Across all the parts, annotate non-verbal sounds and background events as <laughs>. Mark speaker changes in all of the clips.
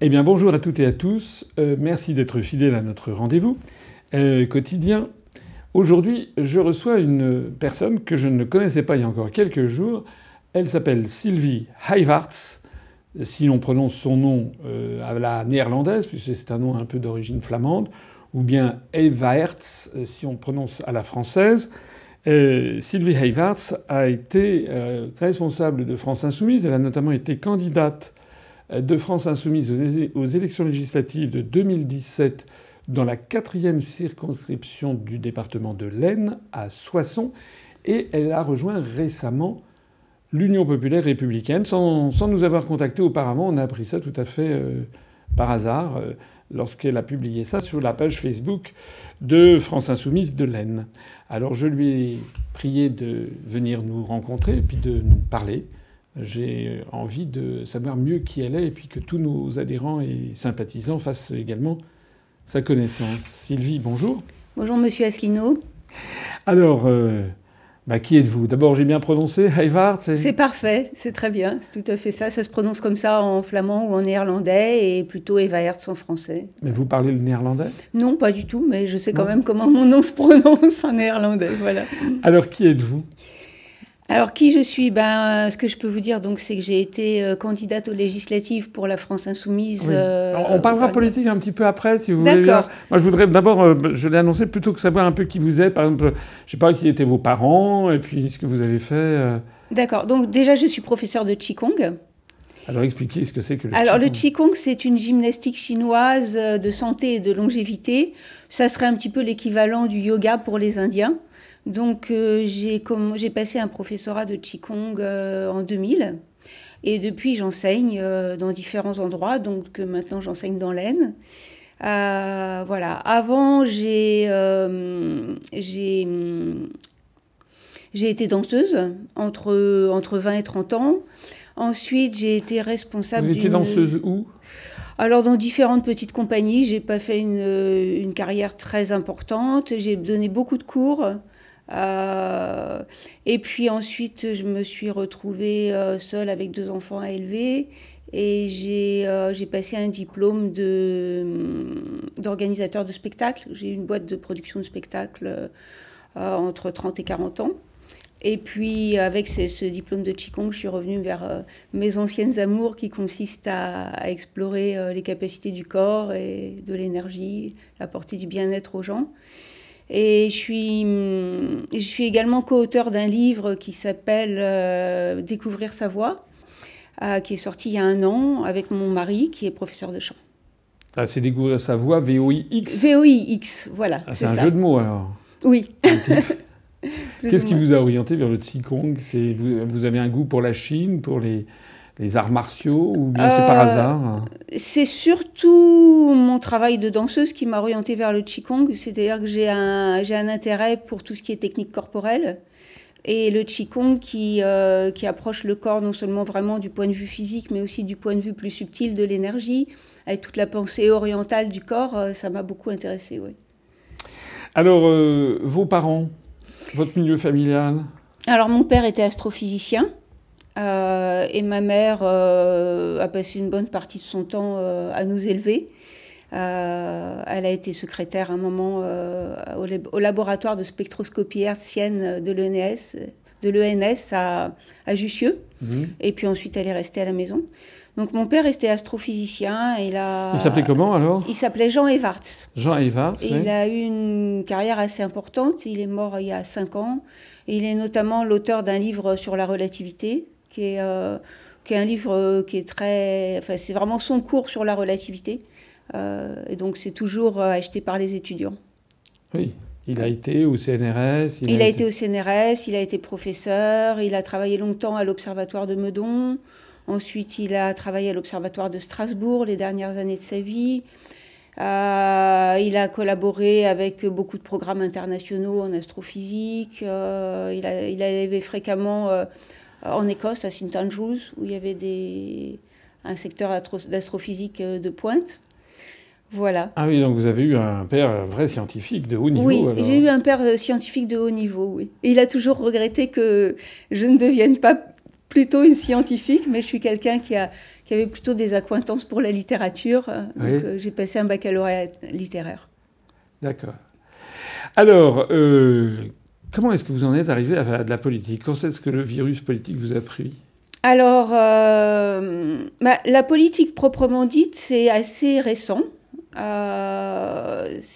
Speaker 1: Eh bien, bonjour à toutes et à tous. Euh, merci d'être fidèles à notre rendez-vous euh, quotidien. Aujourd'hui, je reçois une personne que je ne connaissais pas il y a encore quelques jours. Elle s'appelle Sylvie Heivarts. Si l'on prononce son nom euh, à la néerlandaise, puisque c'est un nom un peu d'origine flamande, ou bien Heivarts si on prononce à la française. Sylvie Heivarts a été responsable de France Insoumise. Elle a notamment été candidate de France Insoumise aux élections législatives de 2017 dans la quatrième circonscription du département de l'Aisne, à Soissons, et elle a rejoint récemment l'Union populaire républicaine. Sans, nous avoir contacté auparavant, on a appris ça tout à fait euh, par hasard euh, lorsqu'elle a publié ça sur la page Facebook de France Insoumise de l'Aisne. Alors je lui ai prié de venir nous rencontrer et puis de nous parler j'ai envie de savoir mieux qui elle est et puis que tous nos adhérents et sympathisants fassent également sa connaissance. Sylvie, bonjour.
Speaker 2: Bonjour Monsieur Asselineau.
Speaker 1: Alors, euh, bah, qui êtes-vous? D'abord, j'ai bien prononcé Heivart
Speaker 2: C'est parfait, c'est très bien, c'est tout à fait ça. Ça se prononce comme ça en flamand ou en néerlandais et plutôt Heivart en français.
Speaker 1: Mais vous parlez le néerlandais?
Speaker 2: Non, pas du tout, mais je sais quand même comment mon nom se prononce en néerlandais. Voilà.
Speaker 1: Alors, qui êtes-vous?
Speaker 2: Alors qui je suis? Ben, ce que je peux vous dire, donc, c'est que j'ai été euh, candidate aux législatives pour la France insoumise.
Speaker 1: Euh, on parlera politique un petit peu après, si vous voulez. D'accord. Moi, je voudrais d'abord, euh, je l'ai annoncé, plutôt que savoir un peu qui vous êtes. Par exemple, je sais pas qui étaient vos parents et puis ce que vous avez fait.
Speaker 2: D'accord. Donc déjà, je suis professeur de qigong.
Speaker 1: Alors expliquez ce que c'est que le
Speaker 2: Alors le qigong, c'est une gymnastique chinoise de santé et de longévité. Ça serait un petit peu l'équivalent du yoga pour les Indiens. Donc euh, j'ai passé un professorat de Qigong euh, en 2000. Et depuis, j'enseigne euh, dans différents endroits. Donc maintenant, j'enseigne dans l'Aisne. voilà. Avant, j'ai j'ai été danseuse entre, entre 20 et 30 ans. Ensuite, j'ai été responsable.
Speaker 1: Vous étiez danseuse où?
Speaker 2: Alors dans différentes petites compagnies, j'ai pas fait une, une, carrière très importante. J'ai donné beaucoup de cours. Euh, et puis ensuite, je me suis retrouvée euh, seule avec deux enfants à élever. Et j'ai euh, passé un diplôme d'organisateur de, spectacle. J'ai une boîte de production de spectacle entre 30 et 40 ans. Et puis, avec ce, diplôme de Qigong, je suis revenue vers mes anciennes amours qui consistent à explorer les capacités du corps et de l'énergie, apporter du bien-être aux gens. Et je suis, je suis également co-auteur d'un livre qui s'appelle euh, Découvrir sa voix, euh, qui est sorti il y a un an avec mon mari qui est professeur de chant.
Speaker 1: Ah, c'est Découvrir sa voix, VOIX
Speaker 2: VOIX, voilà.
Speaker 1: Ah, c'est un jeu de mots alors
Speaker 2: Oui. <laughs>
Speaker 1: Qu'est-ce qui vous a orienté vers le Qigong? Vous, vous avez un goût pour la Chine, pour les, les arts martiaux ou bien c'est par euh, hasard
Speaker 2: C'est surtout mon travail de danseuse qui m'a orientée vers le Qigong, c'est-à-dire que j'ai un, j'ai un intérêt pour tout ce qui est technique corporelle. Et le Qigong qui, euh, qui approche le corps non seulement vraiment du point de vue physique, mais aussi du point de vue plus subtil de l'énergie, avec toute la pensée orientale du corps, euh, ça m'a beaucoup intéressée. Oui.
Speaker 1: Alors, vos parents, votre milieu familial?
Speaker 2: Alors, mon père était astrophysicien. Euh, et ma mère euh, a passé une bonne partie de son temps euh, à nous élever. elle a été secrétaire à un moment au, laboratoire de spectroscopie hertzienne de l'ENS, de l'ENS à, à Jussieu. Mhm. Et puis ensuite, elle est restée à la maison. Donc mon père était astrophysicien. Il a...
Speaker 1: Il s'appelait comment alors?
Speaker 2: Il s'appelait Jean Evarts.
Speaker 1: Jean Evarts.
Speaker 2: Il a eu une carrière assez importante. Il est mort il y a cinq ans. il est notamment l'auteur d'un livre sur la relativité qui est, euh, qui est un livre euh, qui est très. Enfin, c'est vraiment son cours sur la relativité. Euh, et donc, c'est toujours acheté par les étudiants.
Speaker 1: Oui. Il a été au CNRS
Speaker 2: Il, a, été... au CNRS, il a été professeur, il a travaillé longtemps à l'Observatoire de Meudon. Ensuite, il a travaillé à l'Observatoire de Strasbourg les dernières années de sa vie. il a collaboré avec beaucoup de programmes internationaux en astrophysique. il, a, il avait fréquemment euh, en Écosse, à St Andrews, où il y avait des, un secteur d'astrophysique euh, de pointe. Voilà.
Speaker 1: Ah oui, donc vous avez eu un père vrai scientifique de haut niveau.
Speaker 2: Oui, j'ai eu un père euh, scientifique de haut niveau, oui. Et il a toujours regretté que je ne devienne pas plutôt une scientifique, mais je suis quelqu'un qui, a, qui avait plutôt des accointances pour la littérature. Euh, donc euh, j'ai passé un baccalauréat littéraire.
Speaker 1: D'accord. Alors, euh, comment est-ce que vous en êtes arrivé à faire de la politique? Quand est-ce que le virus politique vous a pris?
Speaker 2: Alors, bah, la politique proprement dite, c'est assez récent.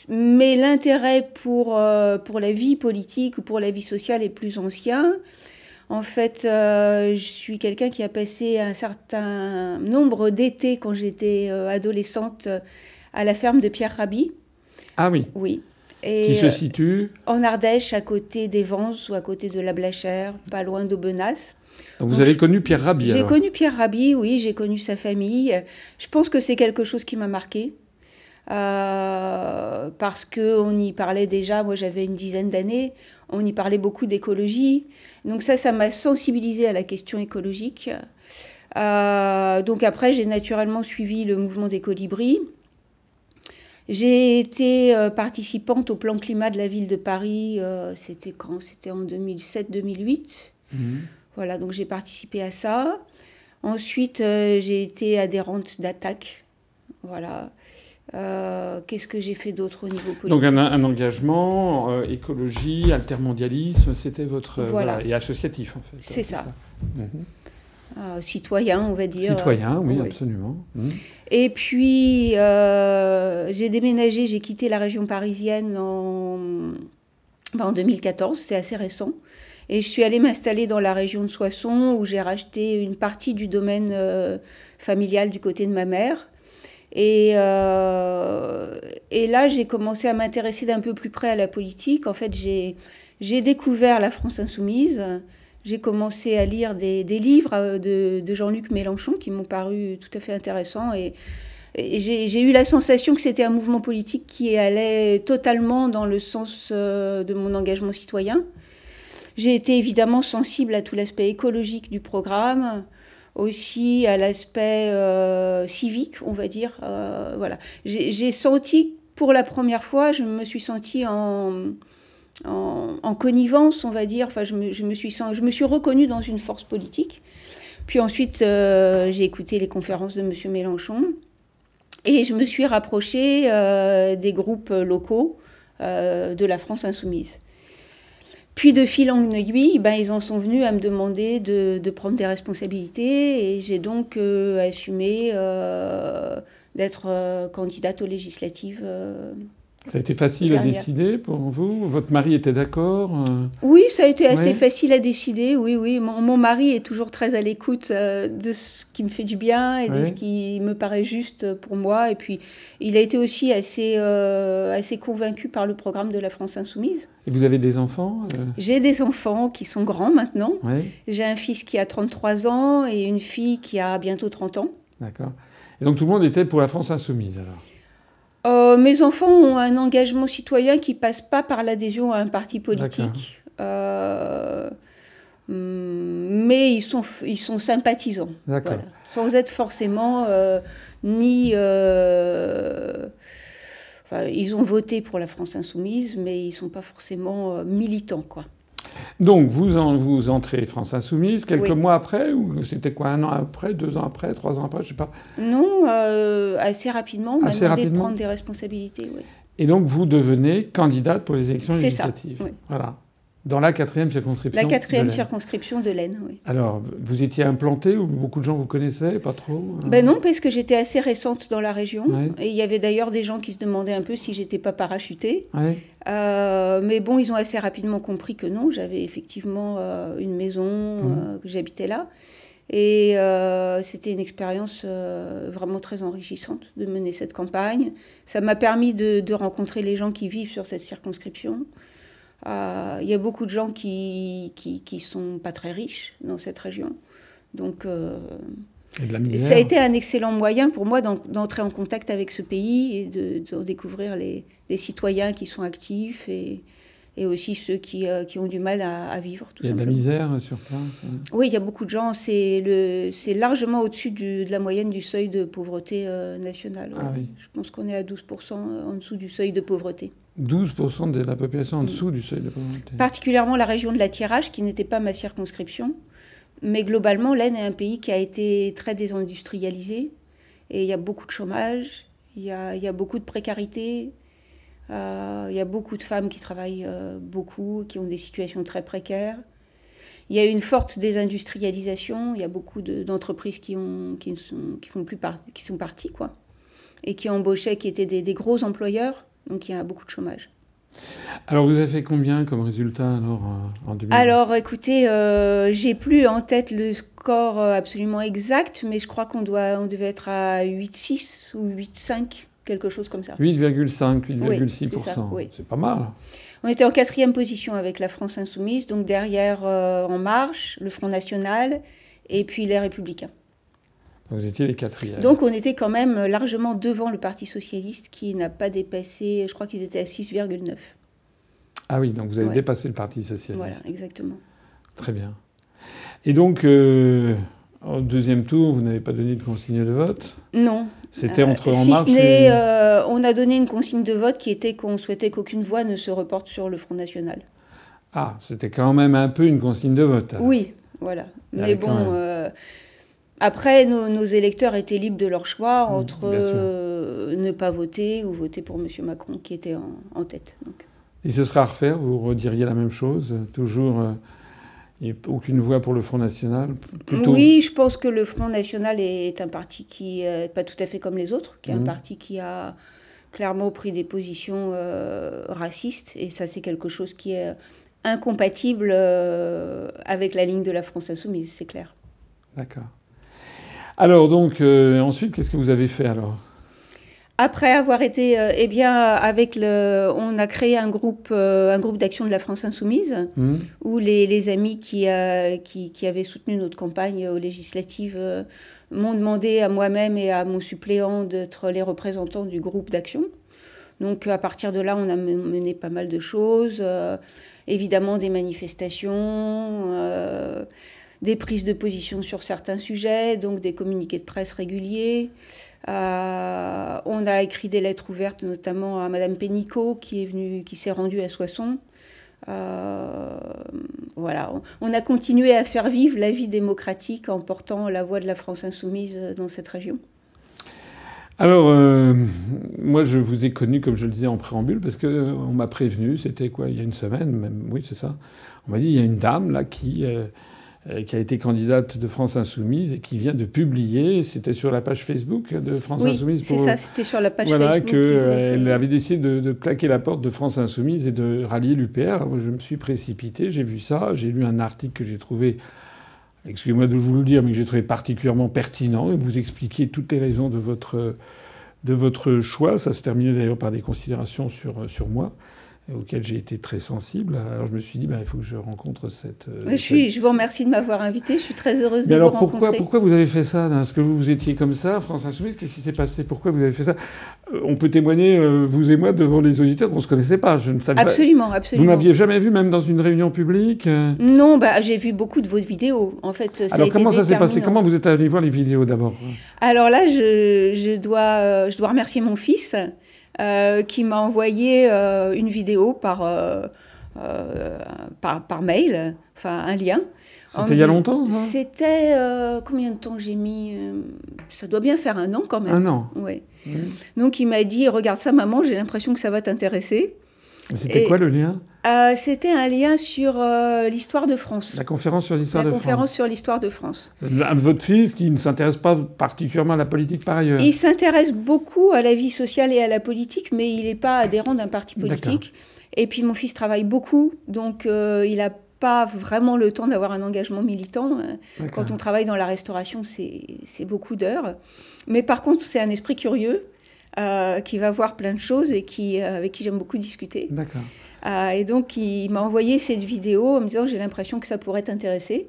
Speaker 2: mais l'intérêt pour, pour la vie politique ou pour la vie sociale est plus ancien. En fait, euh, je suis quelqu'un qui a passé un certain nombre d'étés quand j'étais euh, adolescente euh, à la ferme de Pierre Rabhi.
Speaker 1: Ah oui.
Speaker 2: Oui.
Speaker 1: Et qui se situe
Speaker 2: En Ardèche, à côté d'Evans ou à côté de la Blachère, pas loin d'Aubenas.
Speaker 1: Donc vous avez connu Pierre Rabhi
Speaker 2: J'ai connu Pierre Rabhi, oui, j'ai connu sa famille. Je pense que c'est quelque chose qui m'a marqué. Euh, parce qu'on y parlait déjà, moi j'avais une dizaine d'années, on y parlait beaucoup d'écologie. Donc ça, ça m'a sensibilisé à la question écologique. Euh, donc après, j'ai naturellement suivi le mouvement des colibris. J'ai été euh, participante au plan climat de la ville de Paris, c'était quand? C'était en 2007-2008. Mhm. Voilà, donc j'ai participé à ça. Ensuite, j'ai été adhérente d'Attaque. Voilà. Euh, qu'est-ce que j'ai fait d'autre au niveau politique?
Speaker 1: Donc un, engagement, euh, écologie, altermondialisme, c'était votre...
Speaker 2: Euh, voilà.
Speaker 1: et associatif en fait.
Speaker 2: C'est ça. Mhm. citoyen, on va dire.
Speaker 1: Citoyen, oui, absolument.
Speaker 2: Mhm. Et puis, j'ai déménagé, j'ai quitté la région parisienne en, ben, en 2014, c'est assez récent. Et je suis allée m'installer dans la région de Soissons, où j'ai racheté une partie du domaine familial du côté de ma mère. Et, euh, et là, j'ai commencé à m'intéresser d'un peu plus près à la politique. En fait, j'ai découvert la France insoumise. J'ai commencé à lire des, livres euh, de, Jean-Luc Mélenchon qui m'ont paru tout à fait intéressants. Et, j'ai eu la sensation que c'était un mouvement politique qui allait totalement dans le sens euh, de mon engagement citoyen. J'ai été évidemment sensible à tout l'aspect écologique du programme aussi à l'aspect euh, civique, on va dire. Voilà. J'ai senti, pour la première fois, je me suis sentie en, en, connivence, on va dire. Enfin, je me, suis, je me suis reconnue dans une force politique. Puis ensuite, euh, j'ai écouté les conférences de M. Mélenchon et je me suis rapprochée des groupes locaux de la France insoumise. Puis de fil en aiguille, ben, ils en sont venus à me demander de, de prendre des responsabilités et j'ai donc euh, assumé euh, d'être euh, candidate aux législatives
Speaker 1: ça a été facile à décider pour vous? Votre mari était d'accord euh
Speaker 2: Oui, ça a été assez facile à décider. Oui, oui. Mon, mari est toujours très à l'écoute euh, de ce qui me fait du bien et de ce qui me paraît juste pour moi. Et puis, il a été aussi assez, euh, assez convaincu par le programme de la France Insoumise.
Speaker 1: Et vous avez des enfants
Speaker 2: J'ai des enfants qui sont grands maintenant. J'ai un fils qui a 33 ans et une fille qui a bientôt 30 ans.
Speaker 1: D'accord. Et donc tout le monde était pour la France Insoumise alors?
Speaker 2: Euh, mes enfants ont un engagement citoyen qui passe pas par l'adhésion à un parti politique. Euh, mais ils sont, ils sont sympathisants. Sans être forcément euh, ni. Enfin, ils ont voté pour la France Insoumise, mais ils ne sont pas forcément militants. Quoi.
Speaker 1: Donc, vous, en, vous entrez France Insoumise quelques mois après, ou c'était quoi, un an après, deux ans après, trois ans après, je sais pas
Speaker 2: Non, euh, assez rapidement, on m'a demandé de prendre des responsabilités, oui.
Speaker 1: Et donc, vous devenez candidate pour les élections législatives. Ça, oui. Voilà. Dans la quatrième circonscription.
Speaker 2: La quatrième circonscription de l'Aisne, oui.
Speaker 1: Alors, vous étiez implantée ou beaucoup de gens vous connaissaient, pas trop
Speaker 2: hein? Ben non, parce que j'étais assez récente dans la région. Et il y avait d'ailleurs des gens qui se demandaient un peu si j'étais pas parachutée. Euh, mais bon, ils ont assez rapidement compris que non, j'avais effectivement euh, une maison, euh, que j'habitais là. Et c'était une expérience vraiment très enrichissante de mener cette campagne. Ça m'a permis de, de rencontrer les gens qui vivent sur cette circonscription. Euh, il y a beaucoup de gens qui, qui, qui sont pas très riches dans cette région. Donc, euh, ça a été un excellent moyen pour moi d'entrer en contact avec ce pays et de, découvrir les, les, citoyens qui sont actifs et, et aussi ceux qui, euh, qui, ont du mal à, vivre.
Speaker 1: Tout il y a de la misère sur place
Speaker 2: Oui, il y a beaucoup de gens. C'est largement au-dessus de la moyenne du seuil de pauvreté nationale.
Speaker 1: Ah
Speaker 2: Je pense qu'on est à 12% en dessous du seuil de pauvreté.
Speaker 1: 12% de la population en dessous du seuil de pauvreté.
Speaker 2: Particulièrement la région de la Tirage, qui n'était pas ma circonscription. Mais globalement, l'Aisne est un pays qui a été très désindustrialisé. Et il y a beaucoup de chômage, il y a, il y a beaucoup de précarité. Euh, il y a beaucoup de femmes qui travaillent euh, beaucoup, qui ont des situations très précaires. Il y a une forte désindustrialisation. Il y a beaucoup de- d'entreprises qui, ont, qui, sont, qui, font plus par- qui sont parties, quoi. Et qui embauchaient, qui étaient des, des gros employeurs. Donc il y a beaucoup de chômage.
Speaker 1: Alors vous avez fait combien comme résultat alors euh, en 2000
Speaker 2: Alors, écoutez, euh, j'ai plus en tête le score absolument exact, mais je crois qu'on doit, on devait être à 8,6 ou 8,5, quelque chose comme ça.
Speaker 1: 8,5,
Speaker 2: Oui,
Speaker 1: 8,6%.
Speaker 2: c'est oui.
Speaker 1: Pas mal.
Speaker 2: On était en quatrième position avec la France Insoumise, donc derrière euh, En Marche, le Front National et puis les Républicains.
Speaker 1: Vous étiez les quatrièmes.
Speaker 2: Donc on était quand même largement devant le Parti Socialiste qui n'a pas dépassé, je crois qu'ils étaient à 6,9.
Speaker 1: Ah oui, donc vous avez
Speaker 2: Ouais.
Speaker 1: dépassé le Parti Socialiste.
Speaker 2: Voilà, exactement.
Speaker 1: Très bien. Et donc, euh, au deuxième tour, vous n'avez pas donné de consigne de vote?
Speaker 2: Non,
Speaker 1: C'était
Speaker 2: Euh,
Speaker 1: entre En
Speaker 2: si
Speaker 1: Marche
Speaker 2: ce
Speaker 1: et...
Speaker 2: euh, on a donné une consigne de vote qui était qu'on souhaitait qu'aucune voix ne se reporte sur le Front National.
Speaker 1: Ah, c'était quand même un peu une consigne de vote. alors.
Speaker 2: Oui, voilà. Mais bon, euh, après, nos, nos électeurs étaient libres de leur choix
Speaker 1: Mm,
Speaker 2: entre euh, ne pas voter ou voter pour M. Macron qui était en, en tête. Donc.
Speaker 1: Et ce sera à refaire, vous rediriez la même chose Toujours euh, il n'y a aucune voix pour le Front National Plutôt...
Speaker 2: Oui, je pense que le Front National est un parti qui n'est pas tout à fait comme les autres, qui est un parti qui a clairement pris des positions euh, racistes, et ça c'est quelque chose qui est incompatible euh, avec la ligne de la France insoumise, c'est clair.
Speaker 1: D'accord. Alors, donc, euh, ensuite, qu'est-ce que vous avez fait alors?
Speaker 2: Après avoir été, euh, eh bien, avec le, on a créé un groupe, euh, un groupe d'action de la France insoumise,
Speaker 1: Hmm
Speaker 2: où les, les amis qui, euh, qui, qui avaient soutenu notre campagne aux législatives m'ont demandé à moi-même et à mon suppléant d'être les représentants du groupe d'action. Donc à partir de là, on a men- mené pas mal de choses, évidemment des manifestations, des prises de position sur certains sujets, donc des communiqués de presse réguliers. Euh, on a écrit des lettres ouvertes, notamment à Madame Pénicaud, qui est venue, qui s'est rendue à Soissons. Euh, voilà, on, a continué à faire vivre la vie démocratique en portant la voix de la France insoumise dans cette région.
Speaker 1: Alors, euh, moi, je vous ai connu, comme je le disais en préambule, parce que euh, on m'a prévenu, c'était quoi, il y a une semaine, même, oui, c'est ça. On m'a dit, il y a une dame, là, qui, qui a été candidate de France Insoumise et qui vient de publier, c'était sur la page Facebook de France
Speaker 2: oui,
Speaker 1: Insoumise.
Speaker 2: c'est ça, c'était sur la page
Speaker 1: voilà,
Speaker 2: Facebook. groupe,
Speaker 1: qu'elle
Speaker 2: euh,
Speaker 1: avait décidé de, de claquer la porte de France Insoumise et de rallier l'UPR. Moi, je me suis précipité, j'ai vu ça, j'ai lu un article que j'ai trouvé, excusez-moi de vous le dire, mais que j'ai trouvé particulièrement pertinent, et vous expliquiez toutes les raisons de votre, de votre choix. Ça se terminait d'ailleurs par des considérations sur, sur moi, auxquelles j'ai été très sensible. Alors je me suis dit, bah, il faut que je rencontre cette... euh,
Speaker 2: je, suis,
Speaker 1: cette-
Speaker 2: je vous remercie de m'avoir invité, je suis très heureuse de
Speaker 1: mais alors
Speaker 2: vous
Speaker 1: pourquoi,
Speaker 2: rencontrer.
Speaker 1: pourquoi vous avez fait ça là Est-ce que vous, vous étiez comme ça, France Insoumise? Qu'est-ce qui s'est passé? Pourquoi vous avez fait ça? Euh, On peut témoigner, euh, vous et moi, devant les auditeurs qu'on ne se connaissait pas. Je ne savais
Speaker 2: Absolument,
Speaker 1: pas. Vous
Speaker 2: absolument.
Speaker 1: m'aviez jamais vu, même dans une réunion publique euh?
Speaker 2: Non, bah, j'ai vu beaucoup de vos vidéos. En fait, ça a
Speaker 1: Alors
Speaker 2: été
Speaker 1: comment ça s'est passé? Comment vous êtes allé voir les vidéos d'abord?
Speaker 2: Alors là, je, je dois, euh, je dois remercier mon fils qui m'a envoyé euh, une vidéo par, euh, euh, par, par mail, enfin un lien. En
Speaker 1: C'était il y a longtemps
Speaker 2: C'était euh, combien de temps j'ai mis euh, Ça doit bien faire un an quand même.
Speaker 1: Un an. Mmh.
Speaker 2: Donc il m'a dit regarde ça maman, j'ai l'impression que ça va t'intéresser.
Speaker 1: C'était quoi le lien?
Speaker 2: Euh, C'était un lien sur euh, l'histoire de France.
Speaker 1: La conférence sur l'histoire
Speaker 2: La
Speaker 1: de
Speaker 2: conférence
Speaker 1: France.
Speaker 2: sur l'histoire de France.
Speaker 1: Un de Votre fils qui ne s'intéresse pas particulièrement à la politique par ailleurs.
Speaker 2: Il s'intéresse beaucoup à la vie sociale et à la politique, mais il n'est pas adhérent d'un parti politique. Et puis mon fils travaille beaucoup, donc euh, il n'a pas vraiment le temps d'avoir un engagement militant. Quand on travaille dans la restauration, c'est c'est beaucoup d'heures. Mais par contre, c'est un esprit curieux euh, qui va voir plein de choses et qui, euh, avec qui j'aime beaucoup discuter.
Speaker 1: D'accord.
Speaker 2: Euh, et donc, il m'a envoyé cette vidéo en me disant j'ai l'impression que ça pourrait t'intéresser.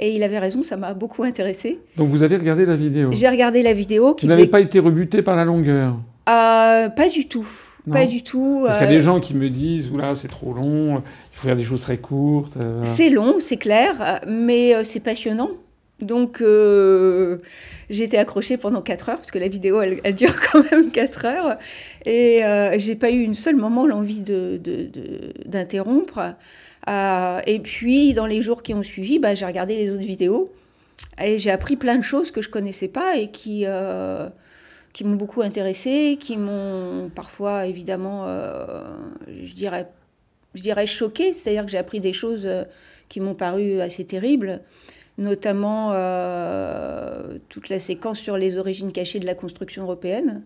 Speaker 2: Et il avait raison, ça m'a beaucoup intéressé.
Speaker 1: Donc vous avez regardé la vidéo?
Speaker 2: J'ai regardé la vidéo qui
Speaker 1: Vous n'avez pas été rebuté par la longueur?
Speaker 2: Euh, pas du tout.
Speaker 1: Non.
Speaker 2: Pas du tout.
Speaker 1: Parce qu'il y a
Speaker 2: euh,
Speaker 1: des gens qui me disent, oula, c'est trop long, il faut faire des choses très courtes. euh.
Speaker 2: C'est long, c'est clair, euh, mais euh, c'est passionnant. Donc, euh, j'ai été accrochée pendant 4 heures, parce que la vidéo, elle, dure <laughs> quand même 4 heures. Et euh, j'ai pas eu une seule moment l'envie d'interrompre. De, euh, et puis, dans les jours qui ont suivi, bah, j'ai regardé les autres vidéos. Et j'ai appris plein de choses que je connaissais pas et qui, euh, qui m'ont beaucoup intéressée, qui m'ont parfois, évidemment, je dirais je dirais choquée, c'est-à-dire que j'ai appris des choses qui m'ont paru assez terribles notamment euh, toute la séquence sur les origines cachées de la construction européenne.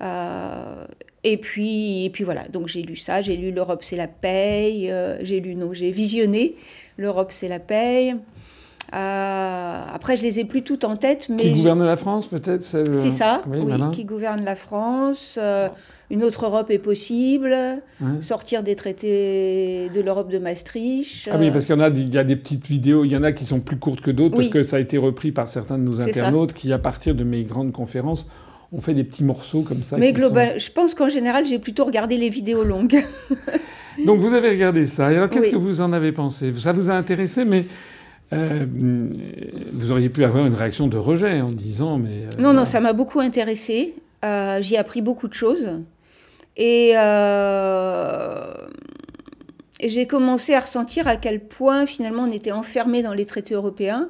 Speaker 2: Euh, et puis, puis voilà, donc j'ai lu ça, j'ai lu L'Europe c'est la paix, euh, j'ai lu, non, j'ai visionné L'Europe c'est la paix. Euh, après, je les ai plus toutes en tête. Mais
Speaker 1: qui gouverne la France, peut-être
Speaker 2: C'est ça, oui, qui gouverne la France. Euh, une autre Europe est possible. Sortir des traités de l'Europe de Maastricht.
Speaker 1: Ah oui, parce qu'il y en a, il y a des petites vidéos, il y en a qui sont plus courtes que d'autres, parce que ça a été repris par certains de nos internautes qui, à partir de mes grandes conférences, ont fait des petits morceaux comme ça.
Speaker 2: Mais global, je pense qu'en général, j'ai plutôt regardé les vidéos longues. <laughs>
Speaker 1: Donc vous avez regardé ça. Et alors, qu'est-ce que vous en avez pensé? Ça vous a intéressé, mais euh, vous auriez pu avoir une réaction de rejet en disant mais...
Speaker 2: Euh, non, non, ça m'a beaucoup intéressé. Euh, J'y ai appris beaucoup de choses. Et, j'ai commencé à ressentir à quel point finalement on était enfermé dans les traités européens.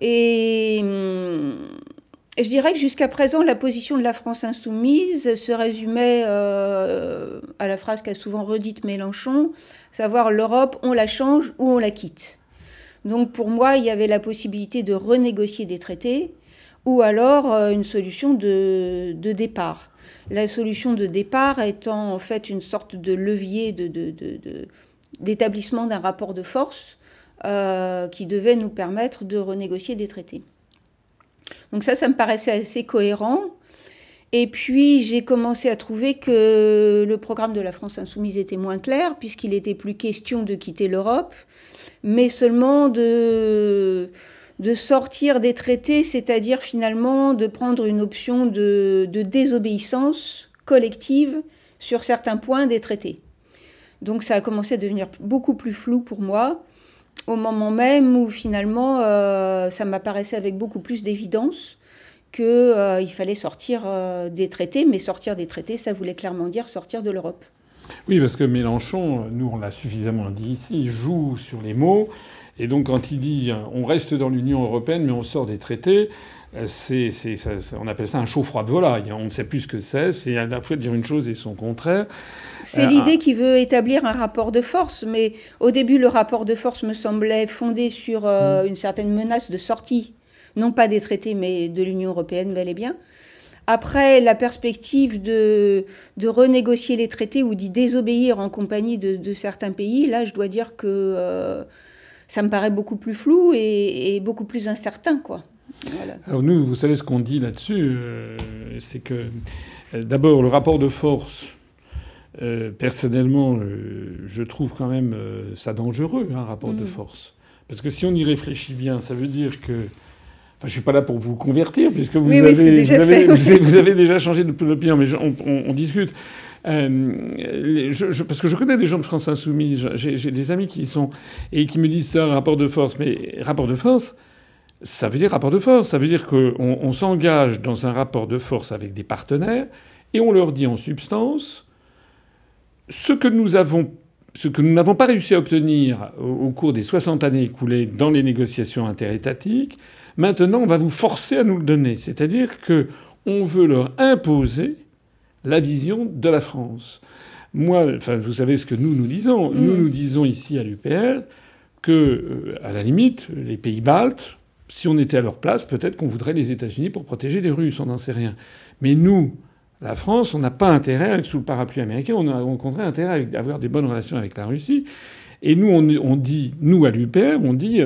Speaker 2: Et, et je dirais que jusqu'à présent, la position de la France insoumise se résumait à la phrase qu'a souvent redite Mélenchon, savoir l'Europe, on la change ou on la quitte. Donc pour moi, il y avait la possibilité de renégocier des traités ou alors euh, une solution de, départ. La solution de départ étant en fait une sorte de levier d'établissement d'un rapport de force euh, qui devait nous permettre de renégocier des traités. Donc ça, ça me paraissait assez cohérent. Et puis j'ai commencé à trouver que le programme de la France insoumise était moins clair, puisqu'il était plus question de quitter l'Europe, mais seulement de, de sortir des traités, c'est-à-dire finalement de prendre une option de, de, désobéissance collective sur certains points des traités. Donc ça a commencé à devenir beaucoup plus flou pour moi, au moment même où finalement euh, ça m'apparaissait avec beaucoup plus d'évidence qu'il euh, fallait sortir euh, des traités, mais sortir des traités, ça voulait clairement dire sortir de l'Europe.
Speaker 1: Oui, parce que Mélenchon, nous on l'a suffisamment dit ici, joue sur les mots. Et donc quand il dit on reste dans l'Union européenne mais on sort des traités, euh, c'est, on appelle ça un chaud-froid de volaille. On ne sait plus ce que c'est. C'est à la fois dire une chose et son contraire.
Speaker 2: C'est euh, l'idée qui veut établir un rapport de force. Mais au début, le rapport de force me semblait fondé sur euh, mm. une certaine menace de sortie, non pas des traités, mais de l'Union européenne bel et bien. Après, la perspective de, de renégocier les traités ou d'y désobéir en compagnie de, certains pays, là, je dois dire que euh, ça me paraît beaucoup plus flou et, beaucoup plus incertain, quoi.
Speaker 1: Alors nous, vous savez ce qu'on dit là-dessus, euh, c'est que euh, d'abord le rapport de force. personnellement, je trouve quand même ça dangereux, un rapport de mm. force. Parce que si on y réfléchit bien, ça veut dire que Enfin, je suis pas là pour vous convertir, puisque vous, avez, déjà vous, avez, déjà changé d'opinion, mais on, discute. Euh, parce que je connais des gens de France Insoumise, j'ai des amis qui y sont et qui me disent ça, rapport de force. Mais rapport de force, ça veut dire rapport de force. Ça veut dire qu'on on, s'engage dans un rapport de force avec des partenaires et on leur dit en substance ce que nous avons ce que nous n'avons pas réussi à obtenir au cours des 60 années écoulées dans les négociations interétatiques, Maintenant, on va vous forcer à nous le donner. C'est-à-dire que on veut leur imposer la vision de la France. Moi, enfin, vous savez ce que nous nous disons. Nous mm. nous disons ici à l'UPR que, euh, à la limite, les pays baltes, si on était à leur place, peut-être qu'on voudrait les États-Unis pour protéger les Russes. On n'en sait rien. Mais nous, la France, on n'a pas intérêt, sous le parapluie américain, on a au contraire intérêt à avoir des bonnes relations avec la Russie. Et nous, on, dit, nous à l'UPR, on dit,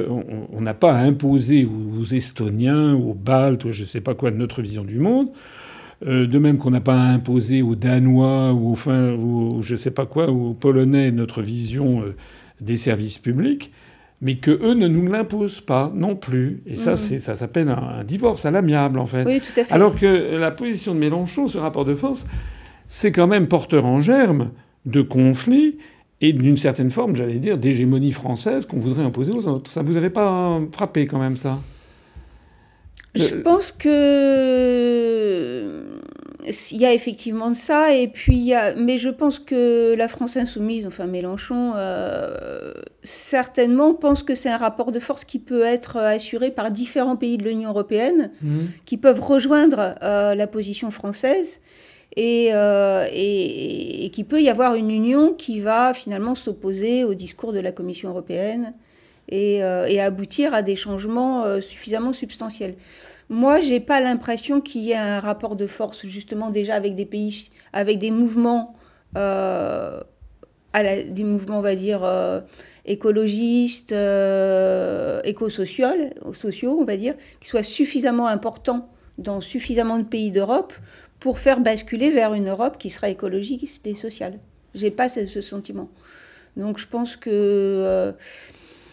Speaker 1: on n'a pas à imposer aux, Estoniens, aux Baltes, je ne sais pas quoi, notre vision du monde. Euh, de même qu'on n'a pas à imposer aux Danois ou aux, je sais pas quoi, aux Polonais notre vision euh, des services publics, mais que eux ne nous l'imposent pas non plus. Et ça, mmh. c'est, ça s'appelle un, divorce à l'amiable, en fait.
Speaker 2: Oui, tout à fait.
Speaker 1: Alors que la position de Mélenchon, ce rapport de force, c'est quand même porteur en germe de conflits et d'une certaine forme, j'allais dire, d'hégémonie française qu'on voudrait imposer aux autres. Ça vous avait pas frappé quand même ça?
Speaker 2: Je pense que il y a effectivement de ça, et puis il y a, mais je pense que la France insoumise, enfin Mélenchon, euh, certainement pense que c'est un rapport de force qui peut être assuré par différents pays de l'Union européenne, mhm. qui peuvent rejoindre euh, la position française. Euh, et, et, qu'il peut y avoir une union qui va finalement s'opposer au discours de la Commission européenne et, et aboutir à des changements suffisamment substantiels. Moi, j'ai pas l'impression qu'il y ait un rapport de force, justement, déjà avec des pays, avec des mouvements, euh, des mouvements, on va dire, euh, écologistes, euh, éco-sociaux, sociaux, on va dire, qui soient suffisamment importants dans suffisamment de pays d'Europe pour faire basculer vers une Europe qui sera écologiste et sociale. J'ai pas ce, sentiment. Donc, je pense que euh,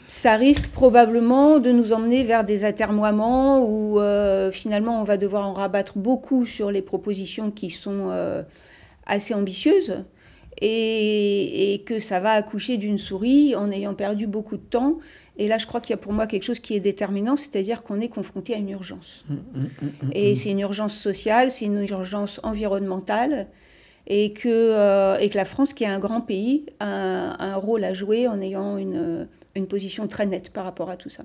Speaker 2: ça risque probablement de nous emmener vers des atermoiements où euh, finalement on va devoir en rabattre beaucoup sur les propositions qui sont euh, assez ambitieuses et, que ça va accoucher d'une souris en ayant perdu beaucoup de temps. Et là, je crois qu'il y a pour moi quelque chose qui est déterminant, c'est-à-dire qu'on est confronté à une urgence. Mmh, mmh, mmh, et c'est une urgence sociale, c'est une urgence environnementale. Et que, euh, et que la France, qui est un grand pays, a un rôle à jouer en ayant une, une position très nette par rapport à tout ça.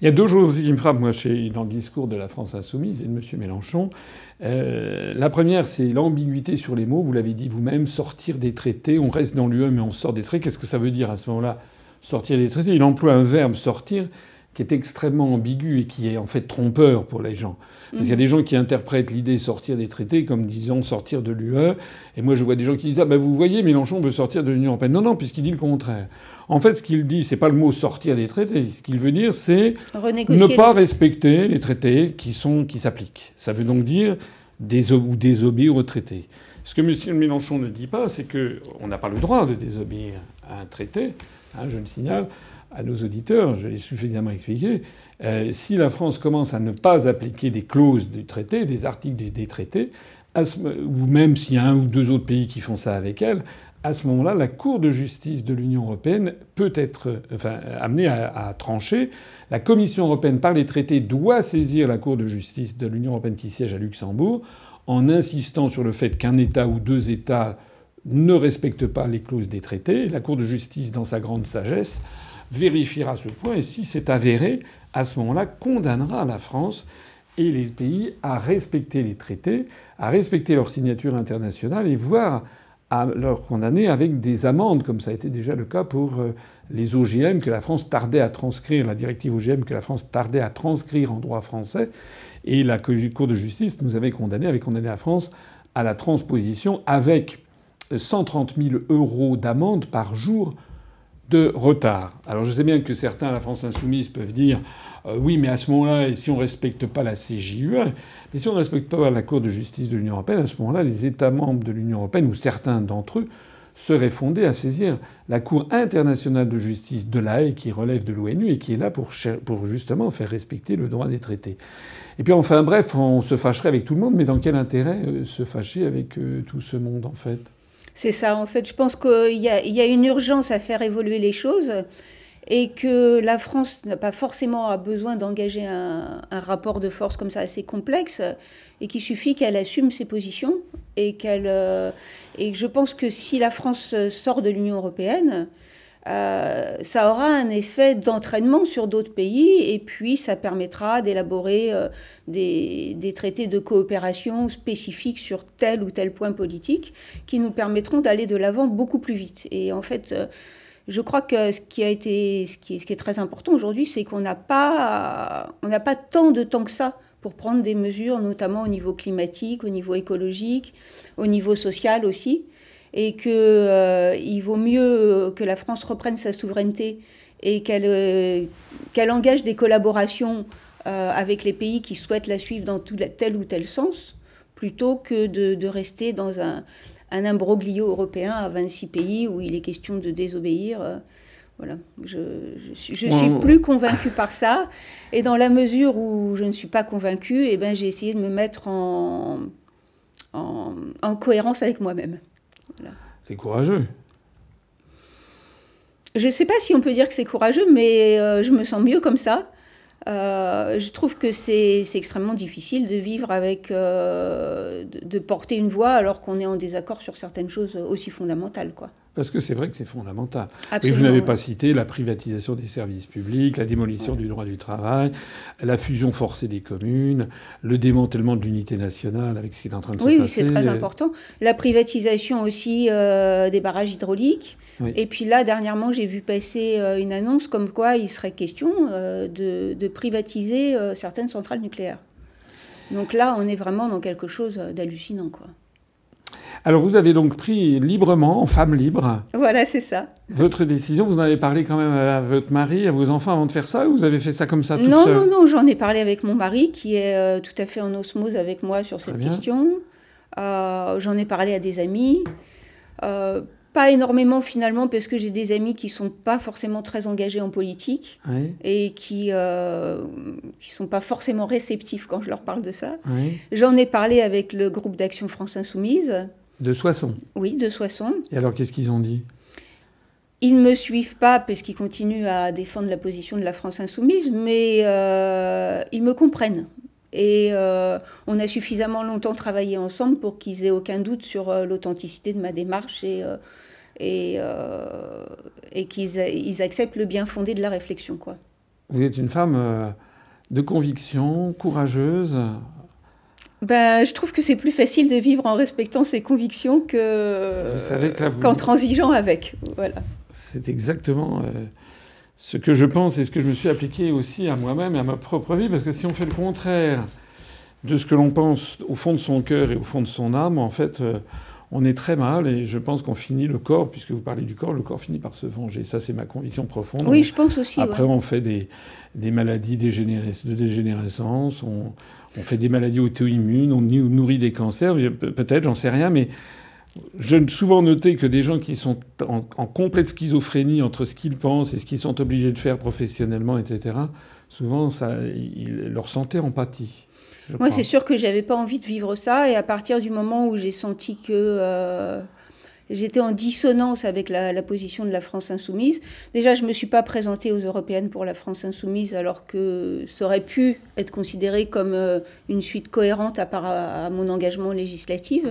Speaker 1: Il y a deux choses qui me frappent, moi, dans le discours de la France insoumise et de M. Mélenchon. Euh, la première, c'est l'ambiguïté sur les mots. Vous l'avez dit vous-même, sortir des traités. On reste dans l'UE, mais on sort des traités. Qu'est-ce que ça veut dire à ce moment-là, sortir des traités? Il emploie un verbe, sortir, qui est extrêmement ambigu et qui est en fait trompeur pour les gens. Parce qu'il y a des gens qui interprètent l'idée sortir des traités comme disant sortir de l'UE. Et moi, je vois des gens qui disent Ah ben vous voyez, Mélenchon veut sortir de l'Union européenne. Non, non, puisqu'il dit le contraire. En fait, ce qu'il dit, c'est pas le mot sortir des traités. Ce qu'il veut dire, c'est ne pas respecter les traités qui sont qui s'appliquent. Ça veut donc dire ou désobéir aux traités. Ce que M. Mélenchon ne dit pas, c'est qu'on n'a pas le droit de désobéir à un traité. Hein, je le signale à nos auditeurs, je l'ai suffisamment expliqué. Euh, si la France commence à ne pas appliquer des clauses du traité, des articles des, traités, ou même s'il y a un ou deux autres pays qui font ça avec elle, à ce moment-là, la Cour de justice de l'Union européenne peut être amenée à, trancher. La Commission européenne, par les traités, doit saisir la Cour de justice de l'Union européenne qui siège à Luxembourg en insistant sur le fait qu'un État ou deux États ne respectent pas les clauses des traités. La Cour de justice, dans sa grande sagesse, vérifiera ce point et si c'est avéré, à ce moment-là, condamnera la France et les pays à respecter les traités, à respecter leurs signatures internationales et voire à leur condamner avec des amendes, comme ça a été déjà le cas pour euh, les OGM que la France tardait à transcrire, la directive OGM que la France tardait à transcrire en droit français. Et la Cour de justice nous avait condamné, avait condamné la France à la transposition avec 130 000 euros d'amende par jour de retard. Alors je sais bien que certains à la France insoumise peuvent dire euh, oui, mais à ce moment-là, et si on ne respecte pas la CJUE, mais si on ne respecte pas la Cour de justice de l'Union européenne, à ce moment-là, les États membres de l'Union européenne, ou certains d'entre eux, seraient fondés à saisir la Cour internationale de justice de la Haye, qui relève de l'ONU et qui est là pour, justement faire respecter le droit des traités. Et puis enfin bref, on se fâcherait avec tout le monde, mais dans quel intérêt euh, se fâcher avec euh, tout ce monde en fait?
Speaker 2: C'est ça, en fait. Je pense qu'il y, a une urgence à faire évoluer les choses et que la France n'a pas forcément besoin d'engager un, rapport de force comme ça assez complexe, et qu'il suffit qu'elle assume ses positions, et qu'elle euh, et je pense que si la France sort de l'Union européenne, euh, ça aura un effet d'entraînement sur d'autres pays et puis ça permettra d'élaborer euh, des, des, traités de coopération spécifiques sur tel ou tel point politique qui nous permettront d'aller de l'avant beaucoup plus vite. Et en fait, je crois que ce qui a été, ce qui est, ce qui est très important aujourd'hui, c'est qu'on n'a pas, n'a pas tant de temps que ça pour prendre des mesures, notamment au niveau climatique, au niveau écologique, au niveau social aussi, et que euh, il vaut mieux que la France reprenne sa souveraineté et qu'elle euh, qu'elle engage des collaborations euh, avec les pays qui souhaitent la suivre dans tout, tel ou tel sens, plutôt que de, de rester dans un un imbroglio européen à 26 pays où il est question de désobéir. Voilà, je, je, suis, plus convaincue par ça. Et dans la mesure où je ne suis pas convaincue, eh ben, j'ai essayé de me mettre en, en, cohérence avec moi-même.
Speaker 1: C'est courageux.
Speaker 2: Je ne sais pas si on peut dire que c'est courageux, mais euh, je me sens mieux comme ça. Euh, je trouve que c'est extrêmement difficile de vivre avec, euh, de, de, porter une voix alors qu'on est en désaccord sur certaines choses aussi fondamentales, quoi.
Speaker 1: Parce que c'est vrai que c'est fondamental. Et vous n'avez pas cité la privatisation des services publics, la démolition du droit du travail, la fusion forcée des communes, le démantèlement de l'unité nationale avec ce qui est en train de se
Speaker 2: passer.
Speaker 1: Oui,
Speaker 2: c'est très important. La privatisation aussi euh, des barrages hydrauliques. Et puis là, dernièrement, j'ai vu passer euh, une annonce comme quoi il serait question euh, de, de, privatiser certaines centrales nucléaires. Donc là, on est vraiment dans quelque chose d'hallucinant, quoi.
Speaker 1: Alors vous avez donc pris librement, en femme libre.
Speaker 2: Voilà, c'est ça.
Speaker 1: Votre décision, vous en avez parlé quand même à votre mari, à vos enfants avant de faire ça, ou vous avez fait ça comme ça toute
Speaker 2: Non,
Speaker 1: seule
Speaker 2: non, non, j'en ai parlé avec mon mari qui est euh, tout à fait en osmose avec moi sur cette question. Euh, j'en ai parlé à des amis. Euh, pas énormément finalement parce que j'ai des amis qui sont pas forcément très engagés en politique et qui euh, qui sont pas forcément réceptifs quand je leur parle de ça. J'en ai parlé avec le groupe d'action France Insoumise.
Speaker 1: De Soissons.
Speaker 2: Oui, de Soissons.
Speaker 1: Et alors qu'est-ce qu'ils ont dit?
Speaker 2: Ils ne me suivent pas parce qu'ils continuent à défendre la position de la France insoumise, mais euh, ils me comprennent. Et euh, on a suffisamment longtemps travaillé ensemble pour qu'ils aient aucun doute sur euh, l'authenticité de ma démarche et, et, et qu'ils ils acceptent le bien fondé de la réflexion. Quoi.
Speaker 1: Vous êtes une femme de conviction, courageuse.
Speaker 2: Ben, je trouve que c'est plus facile de vivre en respectant ses convictions que qu'en transigeant avec. Voilà.
Speaker 1: C'est exactement ce que je pense et ce que je me suis appliqué aussi à moi-même et à ma propre vie, parce que si on fait le contraire de ce que l'on pense au fond de son cœur et au fond de son âme, en fait, euh, on est très mal et je pense qu'on finit le corps, puisque vous parlez du corps, le corps finit par se venger. Ça, c'est ma conviction profonde.
Speaker 2: Oui, je pense aussi.
Speaker 1: Après, on fait des, des maladies de dégénérescence, on, on fait des maladies auto-immunes, on nourrit des cancers, peut-être, j'en sais rien, mais j'ai souvent noté que des gens qui sont en, complète schizophrénie entre ce qu'ils pensent et ce qu'ils sont obligés de faire professionnellement, etc., souvent, ça, leur santé empathie.
Speaker 2: Moi, c'est sûr que j'avais pas envie de vivre ça. Et à partir du moment où j'ai senti que euh, j'étais en dissonance avec la, position de la France insoumise, déjà, je me suis pas présentée aux européennes pour la France insoumise, alors que ça aurait pu être considéré comme euh, une suite cohérente à, part, à mon engagement législatif.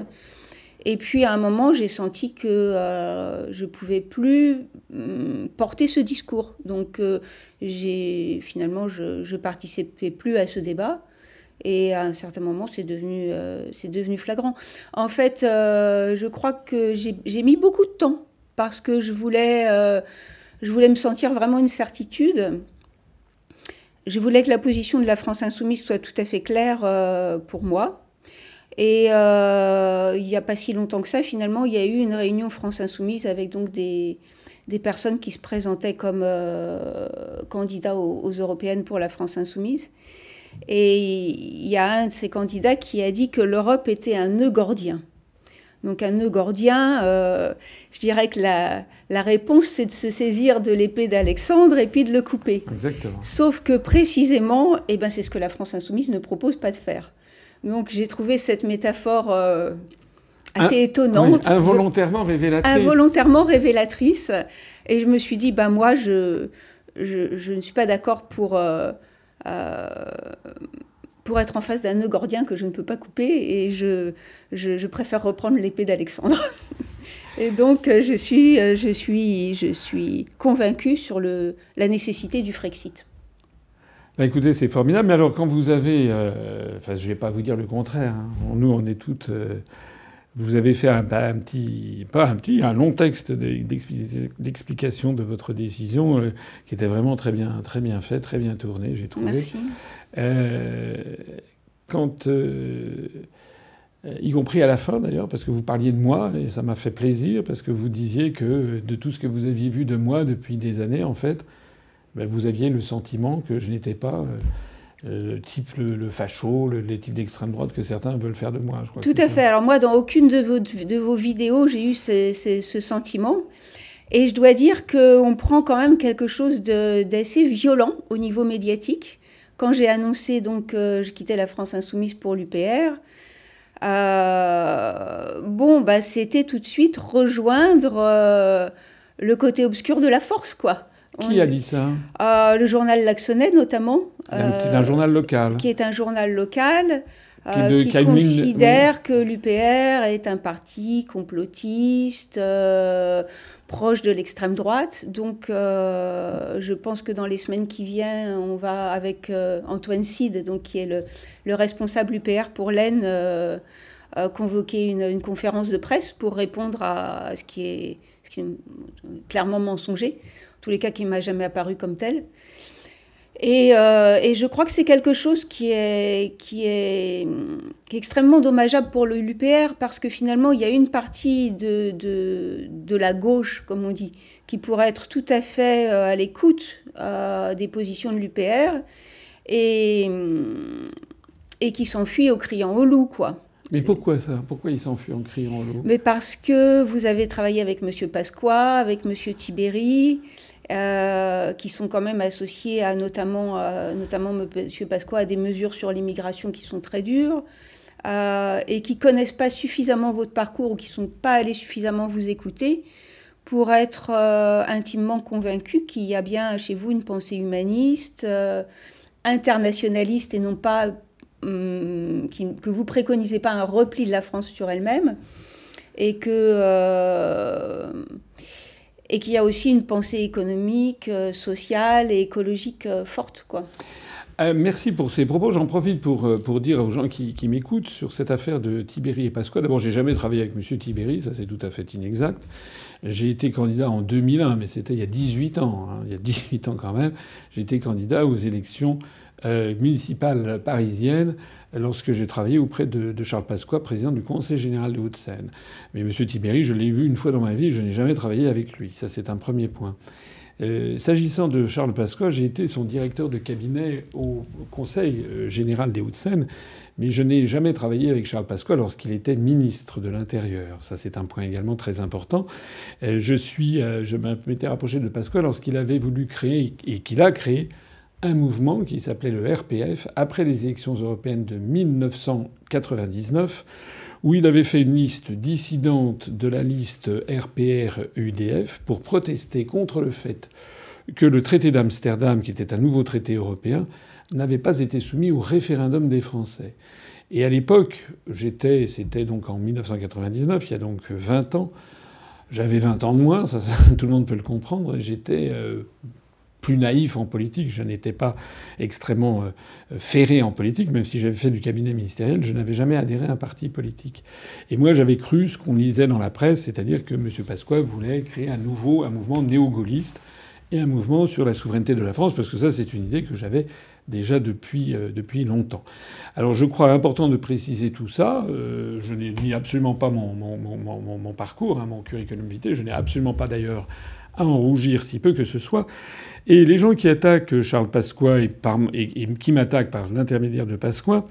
Speaker 2: Et puis à un moment, j'ai senti que euh, je pouvais plus mm, porter ce discours. Donc euh, finalement, je, je participais plus à ce débat. Et à un certain moment, c'est devenu, euh, c'est devenu flagrant. En fait, je crois que j'ai mis beaucoup de temps parce que je voulais, je voulais me sentir vraiment une certitude. Je voulais que la position de la France insoumise soit tout à fait claire pour moi. Et euh, il n'y a pas si longtemps que ça, finalement, il y a eu une réunion France Insoumise avec donc des, des personnes qui se présentaient comme euh, candidats aux, européennes pour la France Insoumise. Et il y a un de ces candidats qui a dit que l'Europe était un nœud gordien. Donc un nœud gordien, euh, je dirais que la, la réponse, c'est de se saisir de l'épée d'Alexandre et puis de le couper.
Speaker 1: Exactement.
Speaker 2: Sauf que précisément, eh ben, c'est ce que la France insoumise ne propose pas de faire. Donc j'ai trouvé cette métaphore euh, assez étonnante.
Speaker 1: involontairement révélatrice.
Speaker 2: Involontairement révélatrice. Et je me suis dit, bah, moi, je, je, ne suis pas d'accord pour, euh, pour être en face d'un nœud gordien que je ne peux pas couper. Et je, préfère reprendre l'épée d'Alexandre. <laughs> et donc, je suis, je suis, je suis convaincue sur le, la nécessité du Frexit.
Speaker 1: Bah, écoutez, c'est formidable. Mais alors, quand vous avez, euh, enfin, je ne vais pas vous dire le contraire. Hein. Nous, on est toutes. Euh, vous avez fait un, petit, pas un petit, un long texte d'explication de votre décision euh, qui était vraiment très bien, très bien fait, très bien tourné, j'ai trouvé.
Speaker 2: Merci.
Speaker 1: quand, y compris à la fin d'ailleurs, parce que vous parliez de moi et ça m'a fait plaisir parce que vous disiez que de tout ce que vous aviez vu de moi depuis des années, en fait, ben, vous aviez le sentiment que je n'étais pas euh, euh, le type le, facho, le, les types d'extrême droite que certains veulent faire de moi. Je crois
Speaker 2: Tout à fait. Alors moi, dans aucune de vos, de vos vidéos, j'ai eu ce sentiment. Et je dois dire qu'on prend quand même quelque chose d'assez violent au niveau médiatique. Quand j'ai annoncé donc que je quittais la France insoumise pour l'UPR, euh, bon, bah, c'était tout de suite rejoindre le côté obscur de la force, quoi.
Speaker 1: Qui a dit ça?
Speaker 2: Euh, Le journal Laxonnet, notamment.
Speaker 1: C'est un journal local.
Speaker 2: Qui est un journal local. Qui, considère que l'UPR est un parti complotiste, proche de l'extrême droite. Donc, je pense que dans les semaines qui viennent, on va avec Antoine Cid, donc qui est le, le responsable UPR pour l'Aisne convoquer une, conférence de presse pour répondre à ce qui est, ce qui est clairement mensonger, en tous les cas qui ne m'a jamais apparu comme tel. Et, euh, et, je crois que c'est quelque chose qui est, qui, est, qui est, extrêmement dommageable pour l'UPR parce que finalement, il y a une partie de, de, de, la gauche, comme on dit, qui pourrait être tout à fait euh, à l'écoute euh, des positions de l'UPR et, et qui s'enfuit au criant au loup, quoi.
Speaker 1: Mais pourquoi ça? Pourquoi il s'enfuit en criant au loup?
Speaker 2: Mais parce que vous avez travaillé avec M. Pasqua, avec M. Tiberi, euh, qui sont quand même associés à notamment, euh, notamment M. Pasqua à des mesures sur l'immigration qui sont très dures. Euh, et qui connaissent pas suffisamment votre parcours ou qui sont pas allés suffisamment vous écouter pour être intimement convaincus qu'il y a bien chez vous une pensée humaniste, internationaliste et non pas Hum, que vous préconisez pas un repli de la France sur elle-même et que euh, et qu'il y a aussi une pensée économique, euh, sociale et écologique euh, forte, quoi.
Speaker 1: merci pour ces propos. J'en profite pour, pour dire aux gens qui, qui m'écoutent sur cette affaire de Tibéri et Pasqua. D'abord, j'ai jamais travaillé avec M. Tibéri, ça c'est tout à fait inexact. J'ai été candidat en 2001, mais c'était il y a 18 ans. Hein, il y a 18 ans quand même. J'ai été candidat aux élections euh, municipale parisienne lorsque j'ai travaillé auprès de, Charles Pasqua, président du Conseil général de Haute-Seine. Mais M. Tibéry, je l'ai vu une fois dans ma vie, je n'ai jamais travaillé avec lui. Ça, c'est un premier point. Euh, s'agissant de Charles Pasqua, j'ai été son directeur de cabinet au Conseil euh, général des Hauts-de-Seine, mais je n'ai jamais travaillé avec Charles Pasqua lorsqu'il était ministre de l'Intérieur. Ça, c'est un point également très important. je je m'étais rapproché de Pasqua lorsqu'il avait voulu créer et qu'il a créé un mouvement qui s'appelait le RPF après les élections européennes de 1999 où il avait fait une liste dissidente de la liste RPR-UDF pour protester contre le fait que le traité d'Amsterdam, qui était un nouveau traité européen, n'avait pas été soumis au référendum des Français. Et à l'époque, j'étais, c'était donc en 1999, il y a donc 20 ans, j'avais 20 ans de moins, <laughs> tout le monde peut le comprendre, et j'étais euh, plus naïf en politique. Je n'étais pas extrêmement euh, ferré en politique, même si j'avais fait du cabinet ministériel, je n'avais jamais adhéré à un parti politique. Et moi, j'avais cru ce qu'on lisait dans la presse, c'est-à-dire que M. Pasqua voulait créer un nouveau, un mouvement néo-gaulliste et un mouvement sur la souveraineté de la France, parce que ça, c'est une idée que j'avais déjà depuis, euh, depuis longtemps. Alors je crois important de préciser tout ça. Euh, je n'ai absolument pas mon, mon, mon, mon parcours, hein, mon curriculum vitae. Je n'ai absolument pas d'ailleurs à en rougir si peu que ce soit. Et les gens qui attaquent Charles Pasqua et, qui m'attaquent par l'intermédiaire de Pasqua,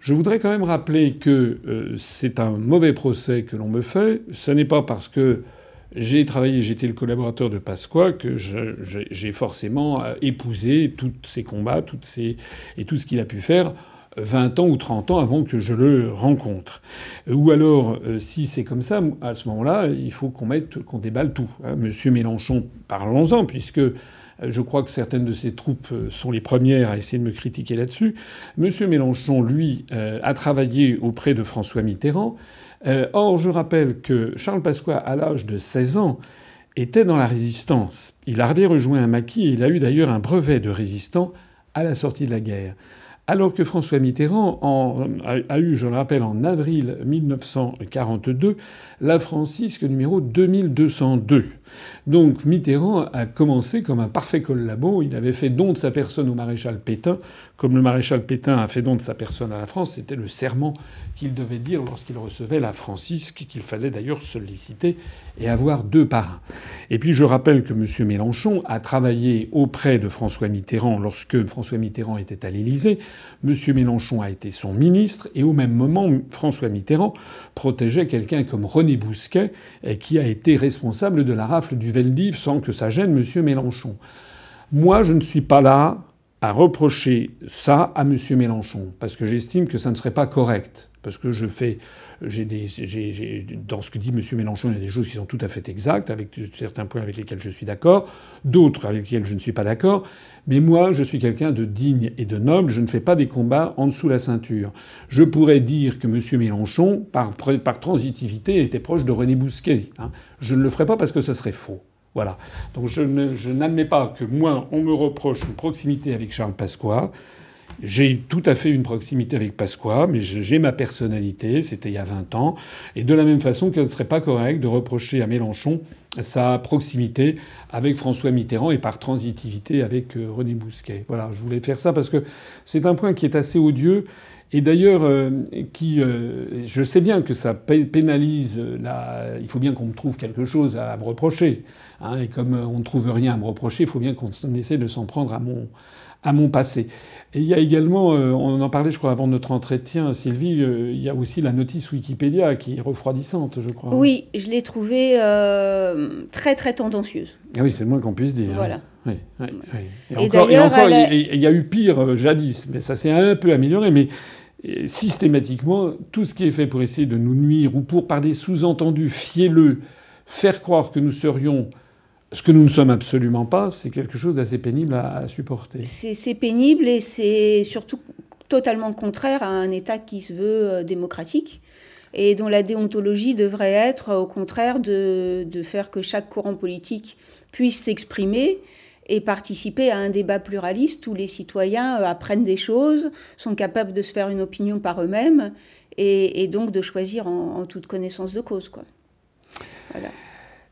Speaker 1: je voudrais quand même rappeler que euh, c'est un mauvais procès que l'on me fait. Ce n'est pas parce que j'ai travaillé, j'étais le collaborateur de Pasqua, que j'ai forcément euh, épousé tous ses combats toutes et tout ce qu'il a pu faire 20 ans ou 30 ans avant que je le rencontre. Ou alors, euh, si c'est comme ça, à ce moment-là, il faut qu'on mette, qu'on déballe tout. Hein. Monsieur Mélenchon, parlons-en, puisque euh, je crois que certaines de ses troupes euh, sont les premières à essayer de me critiquer là-dessus. Monsieur Mélenchon, lui, a travaillé auprès de François Mitterrand. Or, je rappelle que Charles Pasqua, à l'âge de 16 ans, était dans la résistance. Il a rejoint un maquis et il a eu d'ailleurs un brevet de résistant à la sortie de la guerre. Alors que François Mitterrand a, eu, je le rappelle, en avril 1942, la Francisque numéro 2202. Donc Mitterrand a commencé comme un parfait collabo. Il avait fait don de sa personne au maréchal Pétain, comme le maréchal Pétain a fait don de sa personne à la France. C'était le serment qu'il devait dire lorsqu'il recevait la Francisque, qu'il fallait d'ailleurs solliciter et avoir deux parrains. Et puis je rappelle que M. Mélenchon a travaillé auprès de François Mitterrand lorsque François Mitterrand était à l'Élysée. M. Mélenchon a été son ministre et au même moment, François Mitterrand protégeait quelqu'un comme René Bousquet, qui a été responsable de la rafle du Veldiv sans que ça gêne M. Mélenchon. Moi, je ne suis pas là à reprocher ça à M. Mélenchon, parce que j'estime que ça ne serait pas correct, parce que je fais des, dans ce que dit M. Mélenchon, il y a des choses qui sont tout à fait exactes, avec certains points avec lesquels je suis d'accord, d'autres avec lesquels je ne suis pas d'accord. Mais moi, je suis quelqu'un de digne et de noble. Je ne fais pas des combats en dessous la ceinture. Je pourrais dire que M. Mélenchon, par, par transitivité, était proche de René Bousquet. Hein. Je ne le ferai pas parce que ce serait faux. Voilà. Donc je, n'admets pas que moi, on me reproche une proximité avec Charles Pasqua. J'ai tout à fait une proximité avec Pasqua, mais j'ai ma personnalité, c'était il y a 20 ans. Et de la même façon qu'il ne serait pas correct de reprocher à Mélenchon sa proximité avec François Mitterrand et par transitivité avec euh, René Bousquet. Voilà, je voulais faire ça parce que c'est un point qui est assez odieux et d'ailleurs, euh, qui, euh, je sais bien que ça pénalise. Il faut bien qu'on me trouve quelque chose à me reprocher. Hein, et comme on ne trouve rien à me reprocher, il faut bien qu'on essaie de s'en prendre à mon, à mon passé. Et il y a également, euh, on en parlait, je crois, avant notre entretien, Sylvie, il y a aussi la notice Wikipédia qui est refroidissante, je crois.
Speaker 2: Oui, je l'ai trouvée très, très tendancieuse.
Speaker 1: Ah oui, c'est le moins qu'on puisse dire. Hein. Voilà. Oui, oui, Et, encore, et encore il y a eu pire jadis, mais ça s'est un peu amélioré. Mais systématiquement, tout ce qui est fait pour essayer de nous nuire ou pour, par des sous-entendus fielleux, faire croire que nous serions ce que nous ne sommes absolument pas, c'est quelque chose d'assez pénible à, supporter.
Speaker 2: C'est pénible et c'est surtout totalement contraire à un État qui se veut euh, démocratique et dont la déontologie devrait être au contraire de, faire que chaque courant politique puisse s'exprimer et participer à un débat pluraliste où les citoyens euh, apprennent des choses, sont capables de se faire une opinion par eux-mêmes et, donc de choisir en, toute connaissance de cause. Quoi.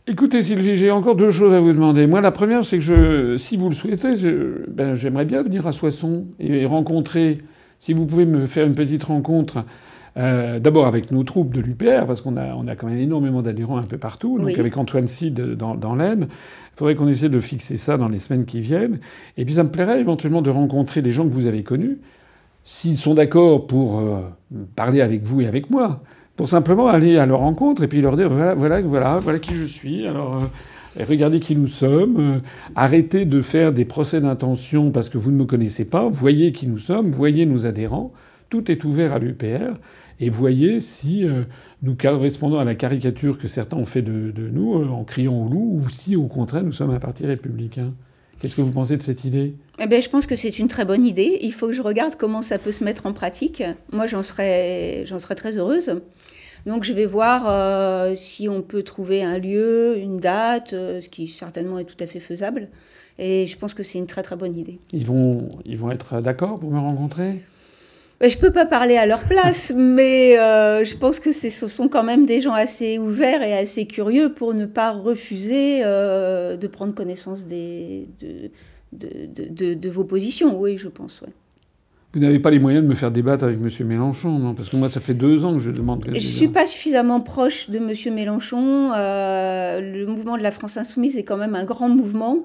Speaker 1: Écoutez Sylvie, j'ai encore deux choses à vous demander. Moi, la première, c'est que je, si vous le souhaitez, ben, j'aimerais bien venir à Soissons et rencontrer, si vous pouvez me faire une petite rencontre euh, d'abord avec nos troupes de l'UPR, parce qu'on a, on a quand même énormément d'adhérents un peu partout. Donc avec Antoine Cid dans, dans l'Aisne, il faudrait qu'on essaie de fixer ça dans les semaines qui viennent. Et puis ça me plairait éventuellement de rencontrer les gens que vous avez connus, s'ils sont d'accord pour euh, parler avec vous et avec moi, pour simplement aller à leur rencontre et puis leur dire voilà, voilà, voilà, qui je suis. Alors euh, regardez qui nous sommes. arrêtez de faire des procès d'intention parce que vous ne me connaissez pas. Voyez qui nous sommes. Voyez nos adhérents. Tout est ouvert à l'UPR et voyez si euh, nous correspondons à la caricature que certains ont fait de, nous euh, en criant au loup, ou si au contraire nous sommes un parti républicain. Qu'est-ce que vous pensez de cette idée?
Speaker 2: Eh bien, Je pense que c'est une très bonne idée. Il faut que je regarde comment ça peut se mettre en pratique. Moi, j'en serais, j'en serais très heureuse. Donc je vais voir euh, si on peut trouver un lieu, une date, ce qui certainement est tout à fait faisable. Et je pense que c'est une très très bonne idée.
Speaker 1: Ils vont, ils vont être d'accord pour me rencontrer?
Speaker 2: Je ne peux pas parler à leur place, <laughs> mais euh, je pense que ce sont quand même des gens assez ouverts et assez curieux pour ne pas refuser euh, de prendre connaissance des, de, de, vos positions. Oui, je pense. Ouais.
Speaker 1: Vous n'avez pas les moyens de me faire débattre avec M. Mélenchon, non? Parce que moi, ça fait deux ans que je demande.
Speaker 2: Je ne suis pas suffisamment proche de M. Mélenchon. Euh, le mouvement de la France Insoumise est quand même un grand mouvement.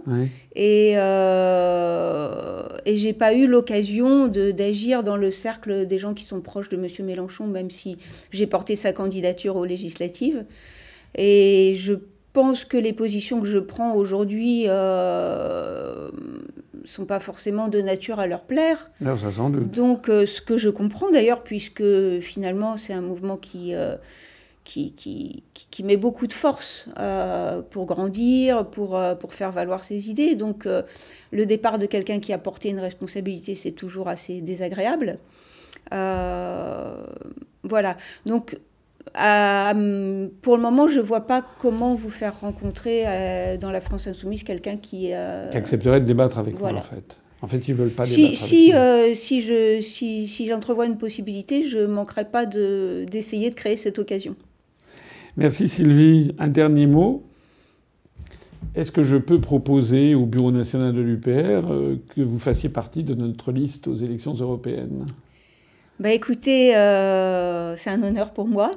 Speaker 2: Et, euh, et j'ai pas eu l'occasion d'agir dans le cercle des gens qui sont proches de M. Mélenchon, même si j'ai porté sa candidature aux législatives. Et je pense que les positions que je prends aujourd'hui euh, sont pas forcément de nature à leur plaire.
Speaker 1: Alors, ça sans doute.
Speaker 2: Donc, euh, ce que je comprends d'ailleurs, puisque finalement, c'est un mouvement qui, euh, qui, qui, qui, met beaucoup de force euh, pour grandir, pour, pour faire valoir ses idées. Donc, le départ de quelqu'un qui a porté une responsabilité, c'est toujours assez désagréable. voilà. Donc, euh, pour le moment, je ne vois pas comment vous faire rencontrer euh, dans la France insoumise quelqu'un qui...
Speaker 1: Euh, qui accepterait de débattre avec vous, en fait. En fait, ils ne veulent pas
Speaker 2: si,
Speaker 1: débattre
Speaker 2: si, avec si, je, si, si j'entrevois une possibilité, je ne manquerai pas de, d'essayer de créer cette occasion.
Speaker 1: Merci Sylvie. Un dernier mot. Est-ce que je peux proposer au Bureau national de l'UPR que vous fassiez partie de notre liste aux élections européennes?
Speaker 2: Bah écoutez, c'est un honneur pour moi.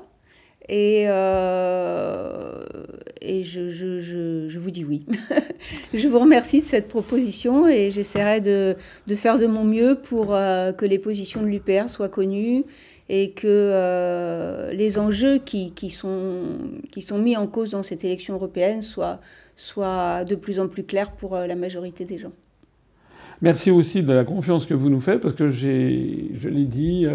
Speaker 2: Et, euh, et je, je, je, je, vous dis oui. <laughs> je vous remercie de cette proposition et j'essaierai de, de, faire de mon mieux pour euh, que les positions de l'UPR soient connues et que euh, les enjeux qui, qui, sont, qui sont mis en cause dans cette élection européenne soient, soient de plus en plus clairs pour la majorité des gens.
Speaker 1: Merci aussi de la confiance que vous nous faites parce que je l'ai dit,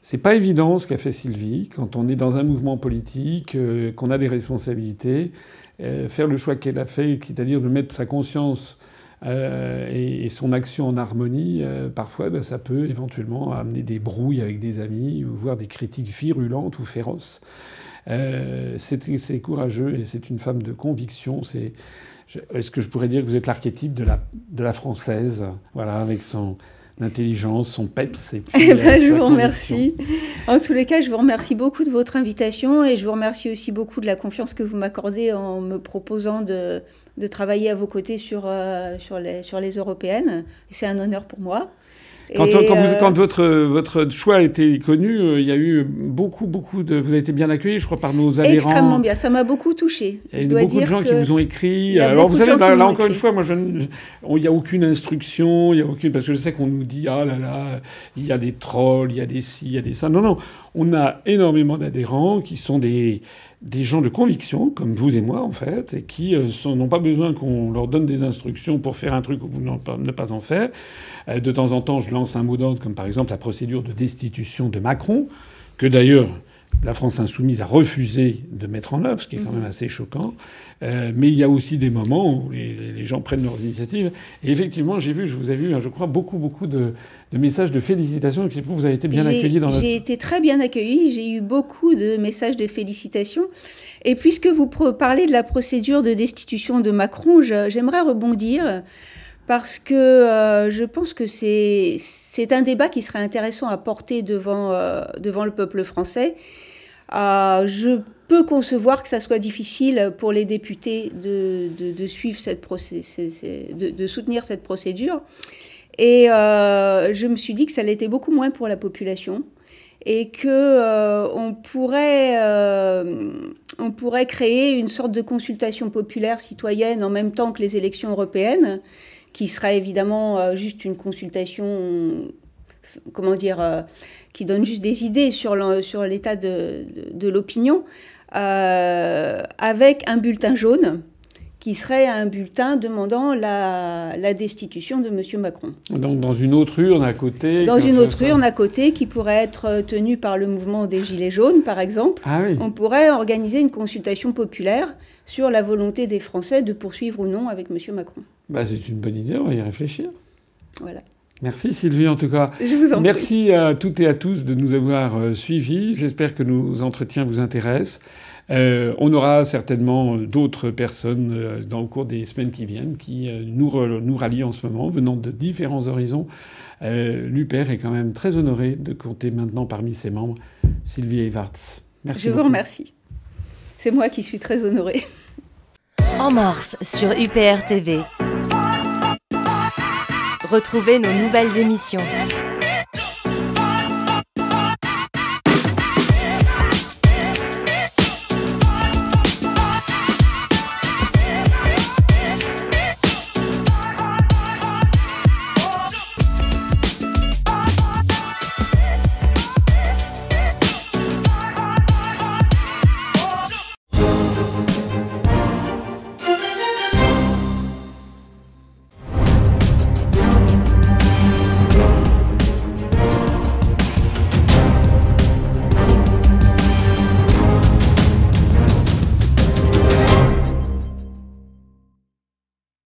Speaker 1: c'est pas évident ce qu'a fait Sylvie quand on est dans un mouvement politique, euh, qu'on a des responsabilités. Euh, faire le choix qu'elle a fait, c'est-à-dire de mettre sa conscience euh, et, son action en harmonie, parfois ben, ça peut éventuellement amener des brouilles avec des amis ou voire des critiques virulentes ou féroces. c'est courageux et c'est une femme de conviction. est-ce que je pourrais dire que vous êtes l'archétype de la, de la française, voilà, avec son, l'intelligence, son peps. Et <laughs>
Speaker 2: eh ben, je vous remercie. En tous les cas, je vous remercie beaucoup de votre invitation et je vous remercie aussi beaucoup de la confiance que vous m'accordez en me proposant de, de, travailler à vos côtés sur, euh, sur, les, sur les européennes. C'est un honneur pour moi.
Speaker 1: Quand, euh, quand, votre, votre choix a été connu, euh, il y a eu beaucoup, beaucoup de. Vous avez été bien accueilli, je crois, par nos adhérents.
Speaker 2: Extrêmement bien. Ça m'a beaucoup touché.
Speaker 1: Il y a eu beaucoup de gens qui vous ont écrit. Alors, vous savez, là, encore une fois, moi, je, il n'y a aucune instruction, il y a aucune. Parce que je sais qu'on nous dit, ah là là, il y a des trolls, il y a des ci, il y a des ça. Non, non. On a énormément d'adhérents qui sont des, des gens de conviction, comme vous et moi en fait, et qui euh, n'ont pas besoin qu'on leur donne des instructions pour faire un truc ou ne pas en faire. Euh, de temps en temps, je lance un mot d'ordre, comme par exemple la procédure de destitution de Macron, que d'ailleurs la France insoumise a refusé de mettre en œuvre, ce qui est quand même mhm. assez choquant. Euh, mais il y a aussi des moments où les, gens prennent leurs initiatives. Et effectivement, j'ai vu, je vous ai vu, je crois, beaucoup, beaucoup de, messages de félicitations. Vous avez été bien accueillis dans notre...
Speaker 2: J'ai été très bien accueillie. J'ai eu beaucoup de messages de félicitations. Et puisque vous parlez de la procédure de destitution de Macron, j'aimerais rebondir parce que euh, je pense que c'est un débat qui serait intéressant à porter devant, euh, devant le peuple français. Euh, je peux concevoir que ça soit difficile pour les députés de, de, suivre cette de, de, soutenir cette procédure. Et je me suis dit que ça l'était beaucoup moins pour la population et que on pourrait pourrait créer une sorte de consultation populaire citoyenne en même temps que les élections européennes qui sera évidemment euh, juste une consultation, comment dire, euh, qui donne juste des idées sur l'état de, de, l'opinion, euh, avec un bulletin jaune qui serait un bulletin demandant la, la, destitution de M. Macron.
Speaker 1: Donc dans une autre urne à côté
Speaker 2: Dans une autre urne à côté qui pourrait être tenue par le mouvement des Gilets jaunes, par exemple.
Speaker 1: Ah oui.
Speaker 2: On pourrait organiser une consultation populaire sur la volonté des Français de poursuivre ou non avec M. Macron.
Speaker 1: Bah, c'est une bonne idée, on va y réfléchir.
Speaker 2: Voilà.
Speaker 1: Merci Sylvie en tout cas.
Speaker 2: Je vous en
Speaker 1: Merci à toutes et à tous de nous avoir euh, suivis. J'espère que nos entretiens vous intéressent. Euh, on aura certainement d'autres personnes euh, dans le cours des semaines qui viennent qui nous, nous rallient en ce moment, venant de différents horizons. L'UPER est quand même très honoré de compter maintenant parmi ses membres Sylvie Eivarts. Merci.
Speaker 2: Je vous remercie. C'est moi qui suis très honorée. <laughs>
Speaker 3: En mars sur UPR TV. Retrouvez nos nouvelles émissions.